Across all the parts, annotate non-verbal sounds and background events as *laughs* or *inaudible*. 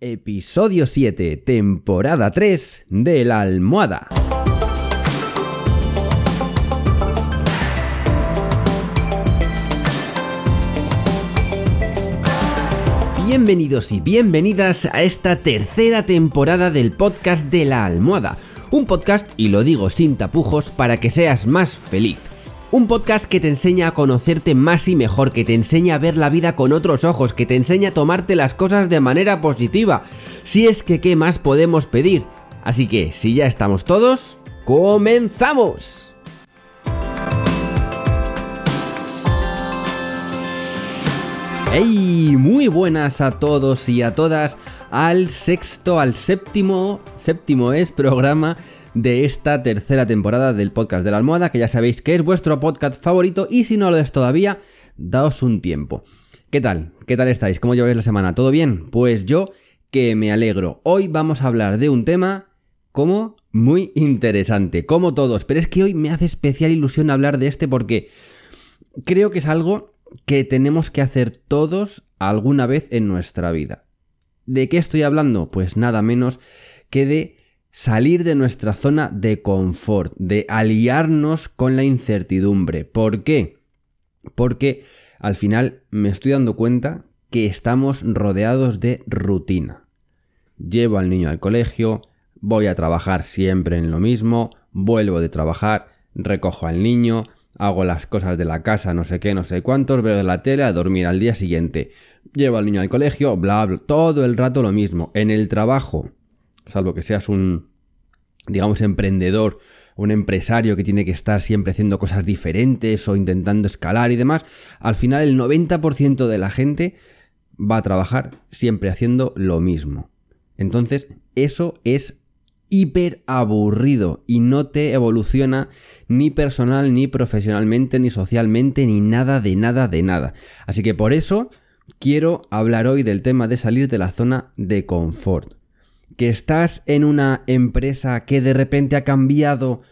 Episodio 7, temporada 3 de la almohada. Bienvenidos y bienvenidas a esta tercera temporada del podcast de la almohada. Un podcast, y lo digo sin tapujos, para que seas más feliz. Un podcast que te enseña a conocerte más y mejor, que te enseña a ver la vida con otros ojos, que te enseña a tomarte las cosas de manera positiva. Si es que, ¿qué más podemos pedir? Así que, si ya estamos todos, ¡comenzamos! ¡Hey! Muy buenas a todos y a todas al sexto, al séptimo, séptimo es programa de esta tercera temporada del podcast de la almohada, que ya sabéis que es vuestro podcast favorito y si no lo es todavía, daos un tiempo. ¿Qué tal? ¿Qué tal estáis? ¿Cómo lleváis la semana? ¿Todo bien? Pues yo que me alegro. Hoy vamos a hablar de un tema como muy interesante, como todos, pero es que hoy me hace especial ilusión hablar de este porque creo que es algo que tenemos que hacer todos alguna vez en nuestra vida. ¿De qué estoy hablando? Pues nada menos que de salir de nuestra zona de confort, de aliarnos con la incertidumbre. ¿Por qué? Porque al final me estoy dando cuenta que estamos rodeados de rutina. Llevo al niño al colegio, voy a trabajar siempre en lo mismo, vuelvo de trabajar, recojo al niño, hago las cosas de la casa, no sé qué, no sé cuántos, veo la tele a dormir al día siguiente. Llevo al niño al colegio, bla, bla, todo el rato lo mismo. En el trabajo, salvo que seas un, digamos, emprendedor, un empresario que tiene que estar siempre haciendo cosas diferentes o intentando escalar y demás, al final el 90% de la gente va a trabajar siempre haciendo lo mismo. Entonces, eso es hiper aburrido y no te evoluciona ni personal, ni profesionalmente, ni socialmente, ni nada de nada de nada. Así que por eso quiero hablar hoy del tema de salir de la zona de confort que estás en una empresa que de repente ha cambiado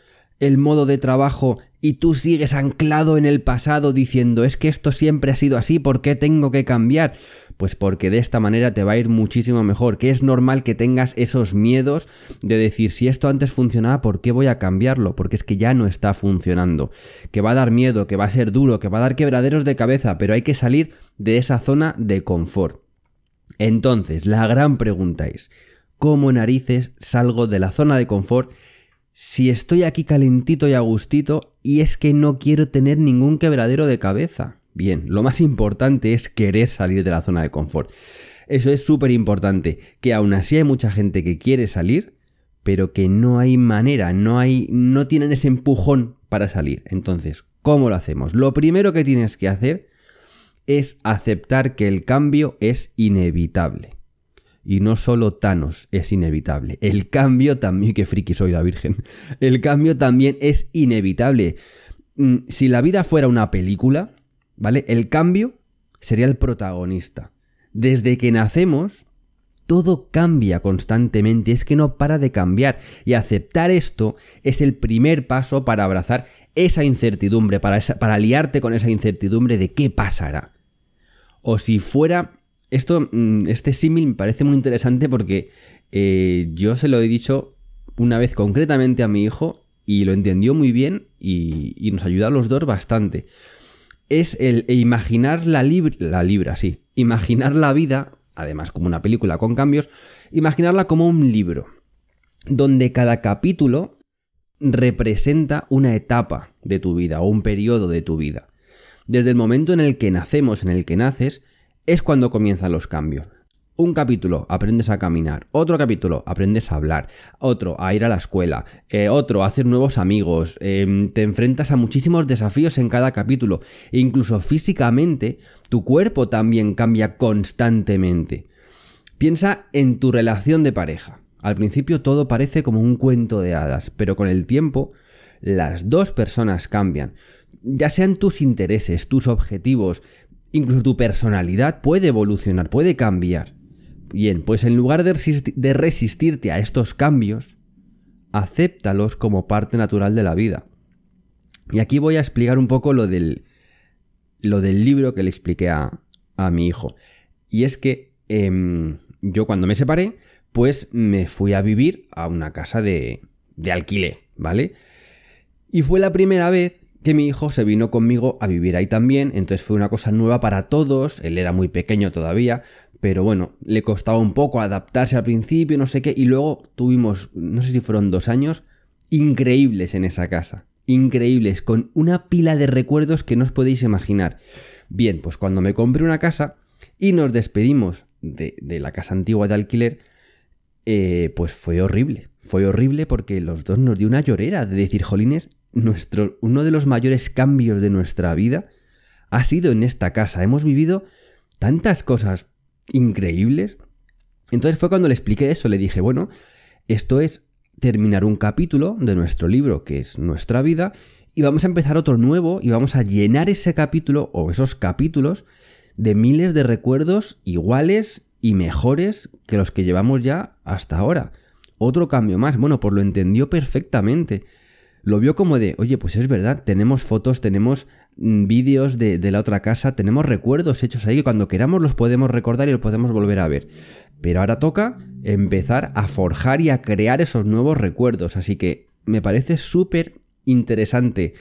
el modo de trabajo y tú sigues anclado en el pasado diciendo es que esto siempre ha sido así, ¿por qué tengo que cambiar? Pues porque de esta manera te va a ir muchísimo mejor, que es normal que tengas esos miedos de decir si esto antes funcionaba, ¿por qué voy a cambiarlo? Porque es que ya no está funcionando, que va a dar miedo, que va a ser duro, que va a dar quebraderos de cabeza, pero hay que salir de esa zona de confort. Entonces, la gran pregunta es, ¿Cómo narices salgo de la zona de confort si estoy aquí calentito y agustito y es que no quiero tener ningún quebradero de cabeza? Bien, lo más importante es querer salir de la zona de confort. Eso es súper importante, que aún así hay mucha gente que quiere salir, pero que no hay manera, no hay no tienen ese empujón para salir. Entonces, ¿cómo lo hacemos? Lo primero que tienes que hacer es aceptar que el cambio es inevitable. Y no solo Thanos es inevitable, el cambio también, que friki soy la Virgen, el cambio también es inevitable. Mm, si la vida fuera una película, ¿vale? El cambio sería el protagonista. Desde que nacemos, todo cambia constantemente, es que no para de cambiar. Y aceptar esto es el primer paso para abrazar esa incertidumbre, para, para aliarte con esa incertidumbre de qué pasará. O si fuera esto, mm, este símil me parece muy interesante porque eh, yo se lo he dicho una vez concretamente a mi hijo y lo entendió muy bien y, nos ayuda a los dos bastante. Es el imaginar la, la libra, sí. Imaginar la vida, además como una película con cambios, imaginarla como un libro, donde cada capítulo representa una etapa de tu vida o un periodo de tu vida. Desde el momento en el que nacemos, en el que naces, es cuando comienzan los cambios. Un capítulo, aprendes a caminar. Otro capítulo, aprendes a hablar. Otro, a ir a la escuela. Eh, otro, a hacer nuevos amigos. Em, te enfrentas a muchísimos desafíos en cada capítulo. E incluso físicamente, tu cuerpo también cambia constantemente. Piensa en tu relación de pareja. Al principio todo parece como un cuento de hadas, pero con el tiempo las dos personas cambian. Ya sean tus intereses, tus objetivos, Incluso tu personalidad puede evolucionar, puede cambiar. Bien, pues en lugar de, resistirte a estos cambios, acéptalos como parte natural de la vida. Y aquí voy a explicar un poco lo del, lo del libro que le expliqué a, mi hijo. Y es que em, yo cuando me separé, pues me fui a vivir a una casa de, de alquiler, ¿vale? Y fue la primera vez que mi hijo se vino conmigo a vivir ahí también, entonces fue una cosa nueva para todos, él era muy pequeño todavía, pero bueno, le costaba un poco adaptarse al principio, no sé qué, y luego tuvimos, no sé si fueron dos años, increíbles en esa casa, increíbles, con una pila de recuerdos que no os podéis imaginar. Bien, pues cuando me compré una casa y nos despedimos de, la casa antigua de alquiler, eh, pues fue horrible. Fue horrible porque los dos nos dio una llorera de decir, jolines, nuestro, uno de los mayores cambios de nuestra vida ha sido en esta casa. Hemos vivido tantas cosas increíbles. Entonces fue cuando le expliqué eso, le dije, bueno, esto es terminar un capítulo de nuestro libro, que es nuestra vida, y vamos a empezar otro nuevo y vamos a llenar ese capítulo o esos capítulos de miles de recuerdos iguales y mejores que los que llevamos ya hasta ahora. Otro cambio más, bueno, pues lo entendió perfectamente. Lo vio como de, oye, pues es verdad, tenemos fotos, tenemos mm, vídeos de, la otra casa, tenemos recuerdos hechos ahí que cuando queramos los podemos recordar y los podemos volver a ver. Pero ahora toca empezar a forjar y a crear esos nuevos recuerdos. Así que me parece súper interesante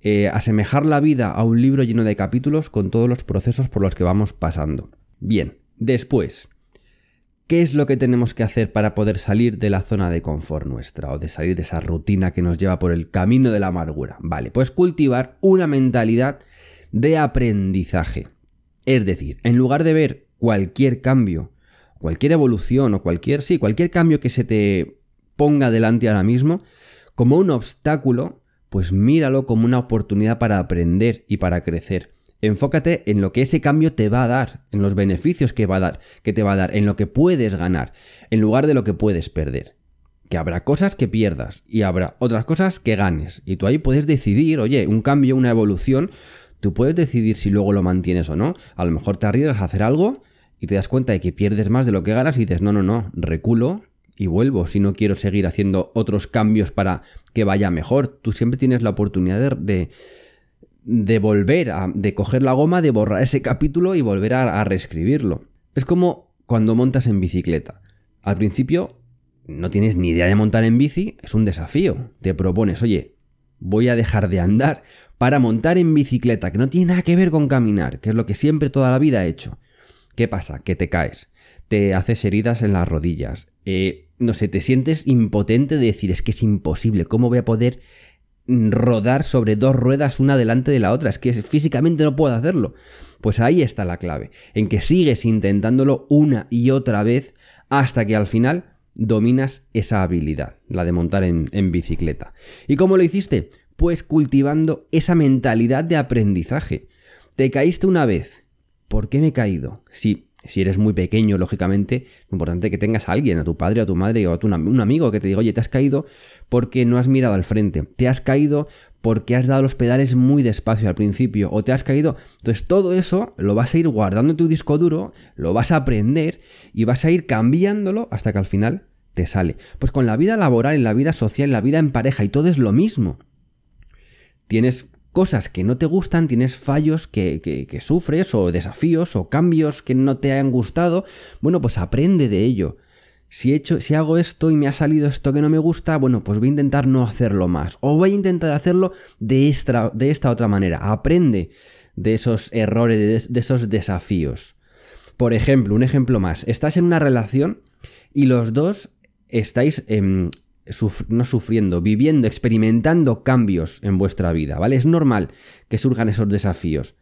eh, asemejar la vida a un libro lleno de capítulos con todos los procesos por los que vamos pasando. Bien, después, ¿qué es lo que tenemos que hacer para poder salir de la zona de confort nuestra o de salir de esa rutina que nos lleva por el camino de la amargura? Vale, pues cultivar una mentalidad de aprendizaje. Es decir, en lugar de ver cualquier cambio, cualquier evolución o cualquier, sí, cualquier cambio que se te ponga delante ahora mismo como un obstáculo, pues míralo como una oportunidad para aprender y para crecer. Enfócate en lo que ese cambio te va a dar, en los beneficios que va a dar, que te va a dar, en lo que puedes ganar, en lugar de lo que puedes perder. Que habrá cosas que pierdas y habrá otras cosas que ganes. Y tú ahí puedes decidir, oye, un cambio, una evolución, tú puedes decidir si luego lo mantienes o no. A lo mejor te arriesgas a hacer algo y te das cuenta de que pierdes más de lo que ganas y dices, no, no, no, reculo y vuelvo si no quiero seguir haciendo otros cambios para que vaya mejor. Tú siempre tienes la oportunidad de, de, volver, a, de coger la goma, de borrar ese capítulo y volver a, a reescribirlo. Es como cuando montas en bicicleta. Al principio no tienes ni idea de montar en bici, es un desafío. Te propones, oye, voy a dejar de andar para montar en bicicleta, que no tiene nada que ver con caminar, que es lo que siempre toda la vida he hecho. ¿Qué pasa? Que te caes, te haces heridas en las rodillas, eh, no sé, te sientes impotente de decir, es que es imposible, ¿cómo voy a poder rodar sobre dos ruedas una delante de la otra? Es que físicamente no puedo hacerlo. Pues ahí está la clave, en que sigues intentándolo una y otra vez hasta que al final dominas esa habilidad, la de montar en, bicicleta. ¿Y cómo lo hiciste? Pues cultivando esa mentalidad de aprendizaje. Te caíste una vez. ¿Por qué me he caído? Si si eres muy pequeño, lógicamente, es importante que tengas a alguien, a tu padre, a tu madre o a un amigo que te diga, oye, te has caído porque no has mirado al frente, te has caído porque has dado los pedales muy despacio al principio, o te has caído. Entonces todo eso lo vas a ir guardando en tu disco duro, lo vas a aprender y vas a ir cambiándolo hasta que al final te sale. Pues con la vida laboral, en la vida social, en la vida en pareja y todo es lo mismo. Tienes cosas que no te gustan, tienes fallos que, sufres o desafíos o cambios que no te han gustado, bueno, pues aprende de ello. Si, hecho, si hago esto y me ha salido esto que no me gusta, bueno, pues voy a intentar no hacerlo más. O voy a intentar hacerlo de esta, de esta otra manera. Aprende de esos errores, de, esos desafíos. Por ejemplo, un ejemplo más. Estás en una relación y los dos estáis no sufriendo, viviendo, experimentando cambios en vuestra vida, ¿vale? Es normal que surjan esos desafíos.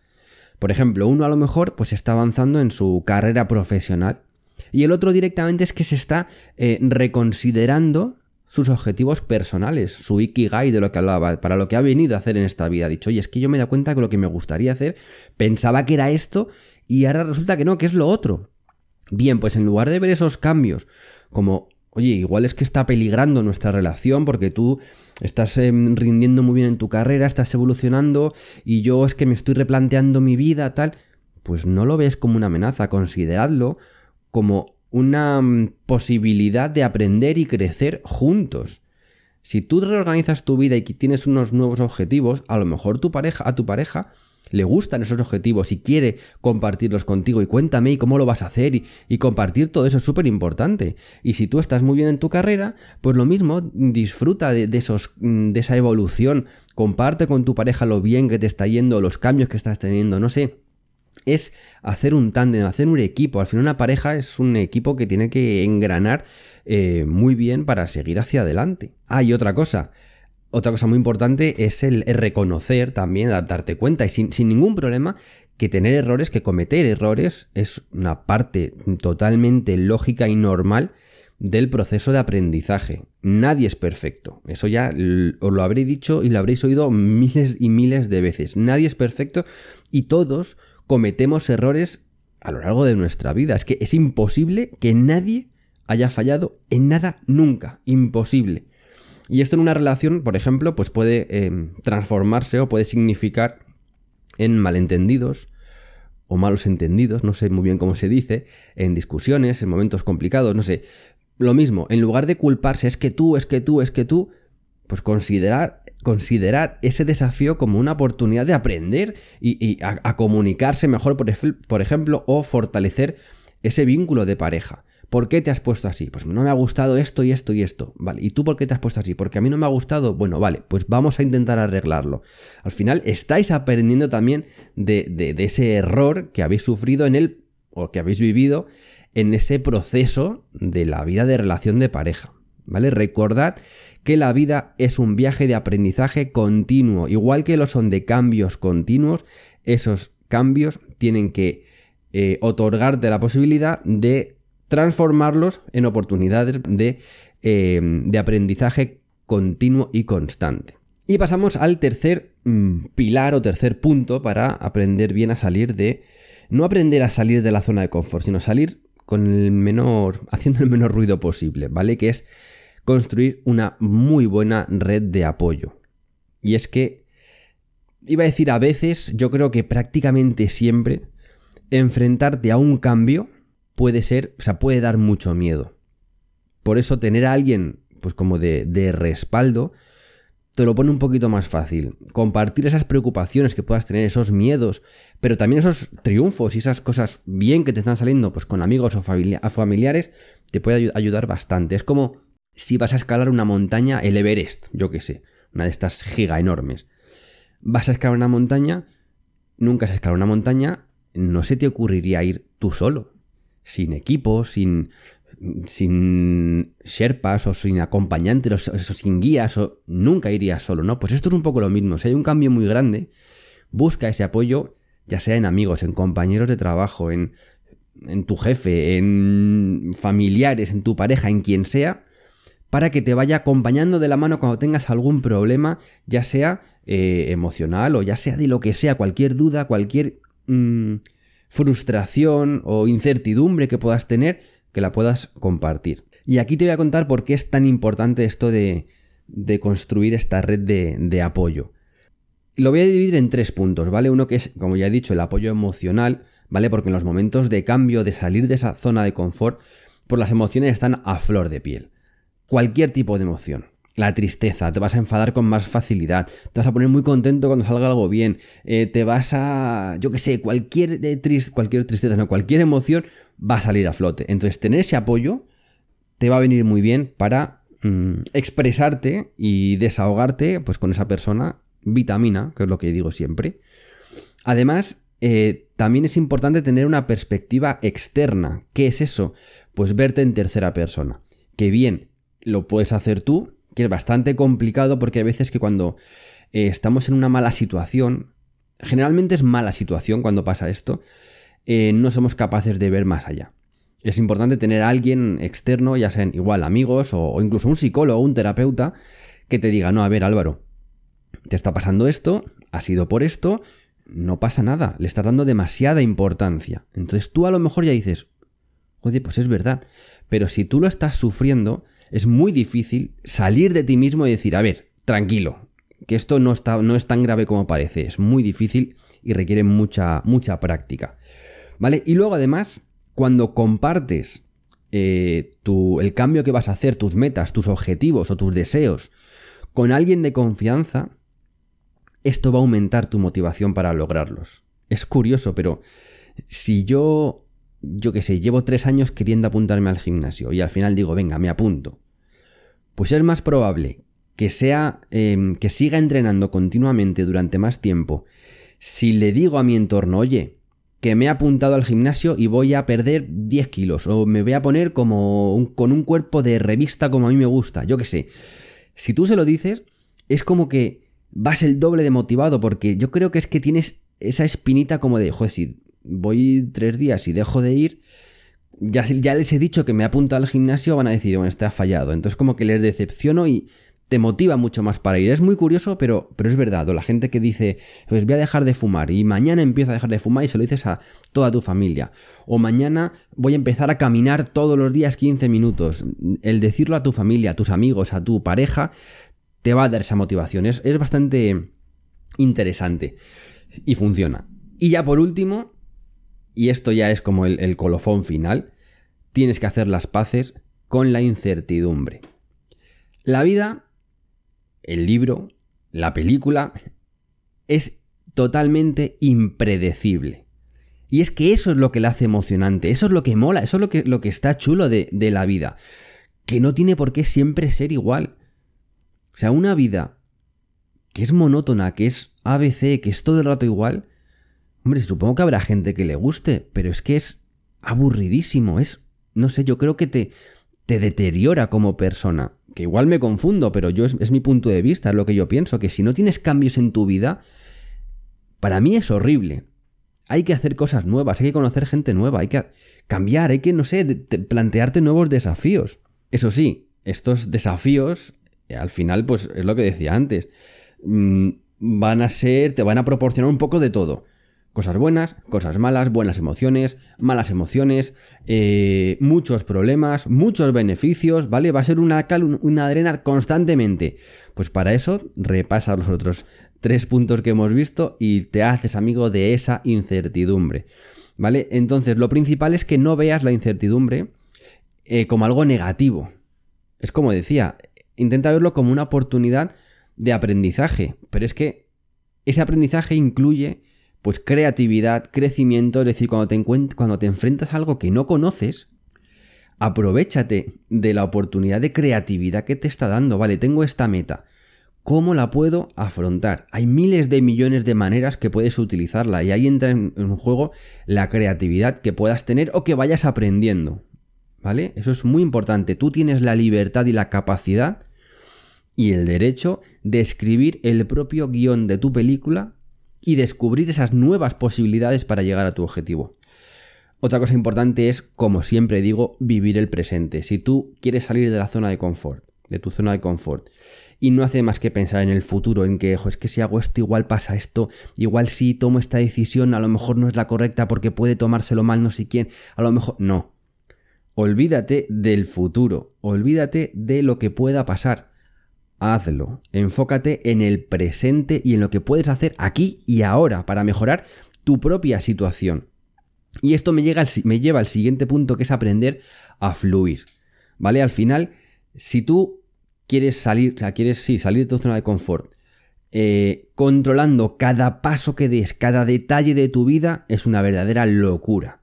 Por ejemplo, uno a lo mejor pues está avanzando en su carrera profesional y el otro directamente es que se está eh, reconsiderando sus objetivos personales, su ikigai de lo que hablaba, para lo que ha venido a hacer en esta vida. Ha dicho, oye, es que yo me da cuenta que lo que me gustaría hacer pensaba que era esto y ahora resulta que no, que es lo otro. Bien, pues en lugar de ver esos cambios como oye, igual es que está peligrando nuestra relación porque tú estás em, rindiendo muy bien en tu carrera, estás evolucionando y yo es que me estoy replanteando mi vida, tal, pues no lo ves como una amenaza, consideradlo como una mm, posibilidad de aprender y crecer juntos. Si tú reorganizas tu vida y tienes unos nuevos objetivos, a lo mejor tu pareja, a tu pareja le gustan esos objetivos y quiere compartirlos contigo y cuéntame y cómo lo vas a hacer y, compartir todo eso es súper importante. Y si tú estás muy bien en tu carrera, pues lo mismo, disfruta de, esos, mm, de esa evolución, comparte con tu pareja lo bien que te está yendo, los cambios que estás teniendo, no sé. Es hacer un tándem, hacer un equipo. Al final una pareja es un equipo que tiene que engranar eh, muy bien para seguir hacia adelante. Ah, y otra cosa, otra cosa muy importante es el, reconocer también, darte cuenta y sin, ningún problema que tener errores, que cometer errores es una parte totalmente lógica y normal del proceso de aprendizaje. Nadie es perfecto. Eso ya os lo habré dicho y lo habréis oído miles y miles de veces. Nadie es perfecto y todos cometemos errores a lo largo de nuestra vida. Es que es imposible que nadie haya fallado en nada nunca. Imposible. Y esto en una relación, por ejemplo, pues puede eh, transformarse o puede significar en malentendidos o malos entendidos, no sé muy bien cómo se dice, en discusiones, en momentos complicados, no sé. Lo mismo, en lugar de culparse, es que tú, es que tú, es que tú, pues considerar, considerar ese desafío como una oportunidad de aprender y, a, comunicarse mejor, por ejemplo, o fortalecer ese vínculo de pareja. ¿Por qué te has puesto así? Pues no me ha gustado esto y esto y esto. Vale, ¿y tú por qué te has puesto así? Porque a mí no me ha gustado. Bueno, vale, pues vamos a intentar arreglarlo. Al final estáis aprendiendo también de, ese error que habéis sufrido en el, o que habéis vivido en ese proceso de la vida de relación de pareja. ¿Vale? Recordad que la vida es un viaje de aprendizaje continuo. Igual que lo son de cambios continuos, esos cambios tienen que eh, otorgarte la posibilidad de transformarlos en oportunidades de, eh, de aprendizaje continuo y constante. Y pasamos al tercer mm, pilar o tercer punto para aprender bien a salir de... No aprender a salir de la zona de confort, sino salir con el menor... *laughs* haciendo el menor ruido posible, ¿vale? Que es construir una muy buena red de apoyo. Y es que... Iba a decir a veces, yo creo que prácticamente siempre, enfrentarte a un cambio puede ser, o sea, puede dar mucho miedo. Por eso tener a alguien, pues como de, de respaldo, te lo pone un poquito más fácil. Compartir esas preocupaciones que puedas tener, esos miedos, pero también esos triunfos y esas cosas bien que te están saliendo, pues con amigos o familiares, te puede ayudar bastante. Es como si vas a escalar una montaña, el Everest, yo qué sé, una de estas giga enormes. Vas a escalar una montaña, nunca has escalado una montaña, no se te ocurriría ir tú solo sin equipo, sin, sin sherpas o sin acompañantes o sin guías o nunca irías solo, ¿no? Pues esto es un poco lo mismo. Si hay un cambio muy grande, busca ese apoyo, ya sea en amigos, en compañeros de trabajo, en, en tu jefe, en familiares, en tu pareja, en quien sea, para que te vaya acompañando de la mano cuando tengas algún problema, ya sea eh, emocional o ya sea de lo que sea, cualquier duda, cualquier... Mm, frustración o incertidumbre que puedas tener, que la puedas compartir. Y aquí te voy a contar por qué es tan importante esto de, de construir esta red de, apoyo. Lo voy a dividir en tres puntos, ¿vale? Uno que es, como ya he dicho, el apoyo emocional, ¿vale? Porque en los momentos de cambio, de salir de esa zona de confort, pues las emociones están a flor de piel. Cualquier tipo de emoción la tristeza, te vas a enfadar con más facilidad, te vas a poner muy contento cuando salga algo bien, eh, te vas a, yo qué sé, cualquier, cualquier tristeza, no, cualquier emoción va a salir a flote. Entonces, tener ese apoyo te va a venir muy bien para mm, expresarte y desahogarte pues con esa persona, vitamina, que es lo que digo siempre. Además, eh, también es importante tener una perspectiva externa. ¿Qué es eso? Pues verte en tercera persona. Que bien, lo puedes hacer tú, que es bastante complicado porque hay veces que cuando eh, estamos en una mala situación, generalmente es mala situación cuando pasa esto, eh, no somos capaces de ver más allá. Es importante tener a alguien externo, ya sean igual amigos o, incluso un psicólogo un terapeuta, que te diga, no, a ver Álvaro, te está pasando esto, ha sido por esto, no pasa nada, le estás dando demasiada importancia. Entonces tú a lo mejor ya dices, joder, pues es verdad, pero si tú lo estás sufriendo, es muy difícil salir de ti mismo y decir, a ver, tranquilo, que esto no, está, no es tan grave como parece, es muy difícil y requiere mucha, mucha práctica. ¿Vale? Y luego además, cuando compartes eh, el cambio que vas a hacer, tus metas, tus objetivos o tus deseos con alguien de confianza, esto va a aumentar tu motivación para lograrlos. Es curioso, pero si yo, yo qué sé, llevo tres años queriendo apuntarme al gimnasio y al final digo, venga, me apunto, pues es más probable que sea, em, que siga entrenando continuamente durante más tiempo si le digo a mi entorno, oye, que me he apuntado al gimnasio y voy a perder 10 kilos o me voy a poner como con un cuerpo de revista como a mí me gusta, yo qué sé. Si tú se lo dices, es como que vas el doble de motivado porque yo creo que es que tienes esa espinita como de, joder, si voy tres días y dejo de ir, ya, ya les he dicho que me apunto al gimnasio, van a decir, bueno, este ha fallado. Entonces como que les decepciono y te motiva mucho más para ir. Es muy curioso, pero, pero es verdad. O la gente que dice, pues voy a dejar de fumar y mañana empiezo a dejar de fumar y se lo dices a toda tu familia. O mañana voy a empezar a caminar todos los días 15 minutos. El decirlo a tu familia, a tus amigos, a tu pareja, te va a dar esa motivación. Es, bastante interesante. Y funciona. Y ya por último, y esto ya es como el, colofón final, tienes que hacer las paces con la incertidumbre. La vida el libro, la película, es totalmente impredecible. Y es que eso es lo que la hace emocionante, eso es lo que mola, eso es lo que, lo que está chulo de, de la vida. Que no tiene por qué siempre ser igual. O sea, una vida que es monótona, que es ABC, que es todo el rato igual, hombre, supongo que habrá gente que le guste, pero es que es aburridísimo, es, no sé, yo creo que te, te deteriora como persona que igual me confundo, pero yo es, mi punto de vista, es lo que yo pienso, que si no tienes cambios en tu vida, para mí es horrible. Hay que hacer cosas nuevas, hay que conocer gente nueva, hay que cambiar, hay que, no sé, plantearte nuevos desafíos. Eso sí, estos desafíos, eh, al final, pues es lo que decía antes, mm, van a ser, te van a proporcionar un poco de todo. Cosas buenas, cosas malas, buenas emociones, malas emociones, eh, muchos problemas, muchos beneficios, ¿vale? Va a ser una, arena constantemente. Pues para eso repasa los otros tres puntos que hemos visto y te haces amigo de esa incertidumbre, ¿vale? Entonces lo principal es que no veas la incertidumbre eh, como algo negativo. Es como decía, intenta verlo como una oportunidad de aprendizaje, pero es que ese aprendizaje incluye pues creatividad, crecimiento, es decir, cuando te, cuando te enfrentas a algo que no conoces, aprovechate de la oportunidad de creatividad que te está dando, vale, tengo esta meta, ¿cómo la puedo afrontar? Hay miles de millones de maneras que puedes utilizarla y ahí entra en, en juego la creatividad que puedas tener o que vayas aprendiendo, ¿vale? Eso es muy importante, tú tienes la libertad y la capacidad y el derecho de escribir el propio guion de tu película y descubrir esas nuevas posibilidades para llegar a tu objetivo. Otra cosa importante es, como siempre digo, vivir el presente. Si tú quieres salir de la zona de confort, de tu zona de confort, y no hace más que pensar en el futuro, en que, es que si hago esto igual pasa esto, igual si tomo esta decisión a lo mejor no es la correcta porque puede tomárselo mal no sé quién, a lo mejor no. Olvídate del futuro, olvídate de lo que pueda pasar hazlo. Enfócate en el presente y en lo que puedes hacer aquí y ahora para mejorar tu propia situación. Y esto me, lleva al siguiente punto que es aprender a fluir. ¿Vale? Al final, si tú quieres salir, o sea, quieres salir de tu zona de confort, eh, controlando cada paso que des, cada detalle de tu vida, es una verdadera locura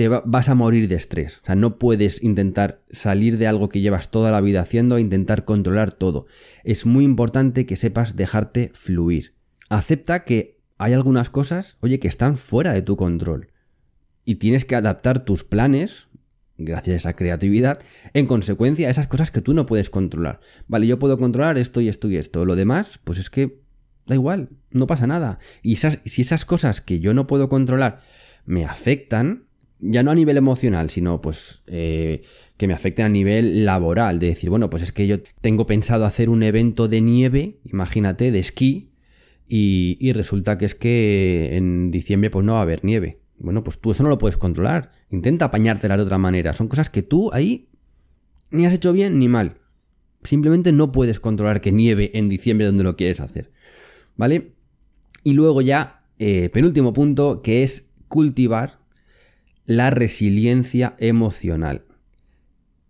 te vas a morir de estrés. O sea, no puedes intentar salir de algo que llevas toda la vida haciendo e intentar controlar todo. Es muy importante que sepas dejarte fluir. Acepta que hay algunas cosas, oye, que están fuera de tu control. Y tienes que adaptar tus planes, gracias a esa creatividad, en consecuencia a esas cosas que tú no puedes controlar. Vale, yo puedo controlar esto y esto y esto. Lo demás, pues es que da igual, no pasa nada. Y si esas cosas que yo no puedo controlar me afectan, ya no a nivel emocional, sino pues eh, que me afecten a nivel laboral, de decir, bueno, pues es que yo tengo pensado hacer un evento de nieve, imagínate, de esquí, y, y resulta que es que en diciembre pues no va a haber nieve. Bueno, pues tú eso no lo puedes controlar, intenta apañártela de otra manera, son cosas que tú ahí ni has hecho bien ni mal. Simplemente no puedes controlar que nieve en diciembre donde lo quieres hacer. ¿Vale? Y luego ya, eh, penúltimo punto, que es cultivar la resiliencia emocional.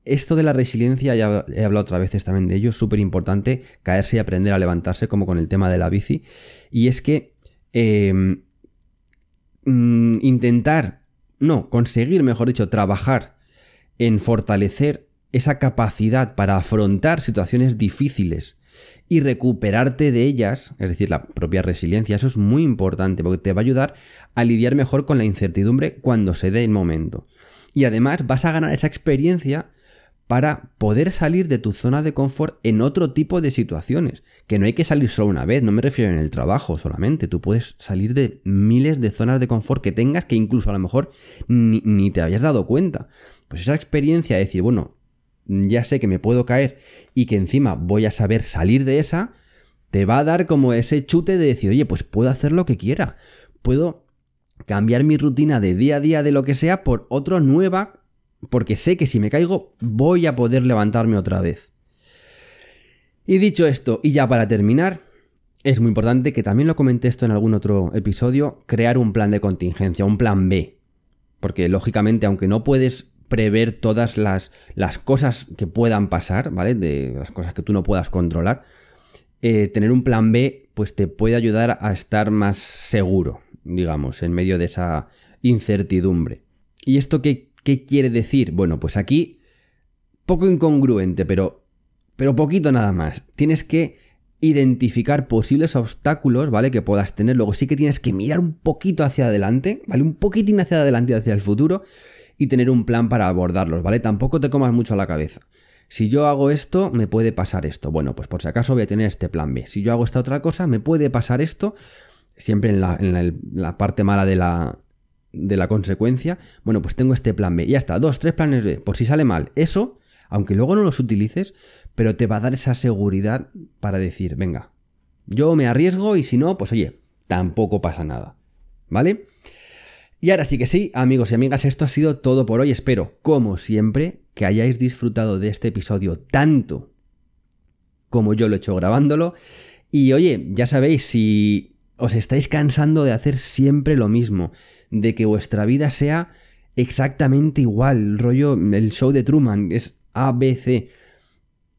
esto de la resiliencia, ya he hablado otras veces también de ello, es súper importante caerse y aprender a levantarse, como con el tema de la bici. Y es que em, mm, intentar, no, conseguir, mejor dicho, trabajar en fortalecer esa capacidad para afrontar situaciones difíciles y recuperarte de ellas, es decir, la propia resiliencia, eso es muy importante porque te va a ayudar a lidiar mejor con la incertidumbre cuando se dé el momento. Y además vas a ganar esa experiencia para poder salir de tu zona de confort en otro tipo de situaciones. Que no hay que salir solo una vez, no me refiero en el trabajo solamente, tú puedes salir de miles de zonas de confort que tengas que incluso a lo mejor ni, ni te habías dado cuenta. Pues esa experiencia de decir, bueno, ya sé que me puedo caer y que encima voy a saber salir de esa, te va a dar como ese chute de decir, oye, pues puedo hacer lo que quiera, puedo cambiar mi rutina de día a día de lo que sea por otra nueva, porque sé que si me caigo voy a poder levantarme otra vez. Y dicho esto, y ya para terminar, es muy importante que también lo comenté esto en algún otro episodio, crear un plan de contingencia, un plan B. Porque lógicamente, aunque no puedes prever todas las, las cosas que puedan pasar, ¿vale? De las cosas que tú no puedas controlar. Eh, tener un plan B, pues te puede ayudar a estar más seguro, digamos, en medio de esa incertidumbre. ¿Y esto qué, qué quiere decir? Bueno, pues aquí, poco incongruente, pero, pero poquito nada más. Tienes que identificar posibles obstáculos, ¿vale? Que puedas tener. Luego sí que tienes que mirar un poquito hacia adelante, ¿vale? Un poquitín hacia adelante, hacia el futuro y tener un plan para abordarlos, ¿vale? Tampoco te comas mucho a la cabeza. Si yo hago esto, me puede pasar esto. Bueno, pues por si acaso voy a tener este plan B. Si yo hago esta otra cosa, me puede pasar esto. Siempre en la, parte mala de la, de la consecuencia. Bueno, pues tengo este plan B. Y ya está, dos, tres planes B. Por si sale mal. Eso, aunque luego no los utilices, pero te va a dar esa seguridad para decir, venga, yo me arriesgo y si no, pues oye, tampoco pasa nada. ¿Vale? Y ahora sí que sí, amigos y amigas, esto ha sido todo por hoy. Espero, como siempre, que hayáis disfrutado de este episodio tanto como yo lo he hecho grabándolo. Y oye, ya sabéis, si os estáis cansando de hacer siempre lo mismo, de que vuestra vida sea exactamente igual, rollo, el show de Truman es ABC,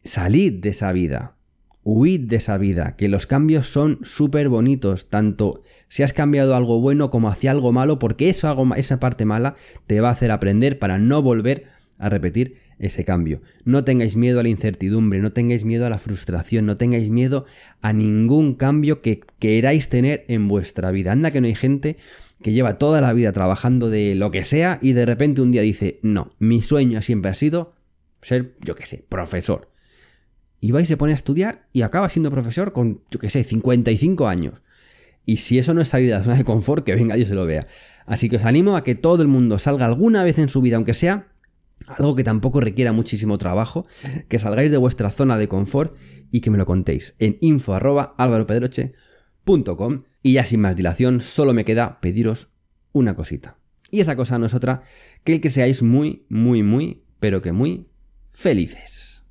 salid de esa vida. Huid de esa vida, que los cambios son súper bonitos, tanto si has cambiado algo bueno como hacia algo malo, porque eso, esa parte mala te va a hacer aprender para no volver a repetir ese cambio. No tengáis miedo a la incertidumbre, no tengáis miedo a la frustración, no tengáis miedo a ningún cambio que queráis tener en vuestra vida. Anda que no hay gente que lleva toda la vida trabajando de lo que sea y de repente un día dice, no, mi sueño siempre ha sido ser, yo qué sé, profesor y va y se pone a estudiar y acaba siendo profesor con, yo qué sé, 55 años. Y si eso no es salir de la zona de confort, que venga yo se lo vea. Así que os animo a que todo el mundo salga alguna vez en su vida, aunque sea algo que tampoco requiera muchísimo trabajo, que salgáis de vuestra zona de confort y que me lo contéis en info.alvaropedroche.com y ya sin más dilación, solo me queda pediros una cosita. Y esa cosa no es otra que el que seáis muy, muy, muy, pero que muy felices.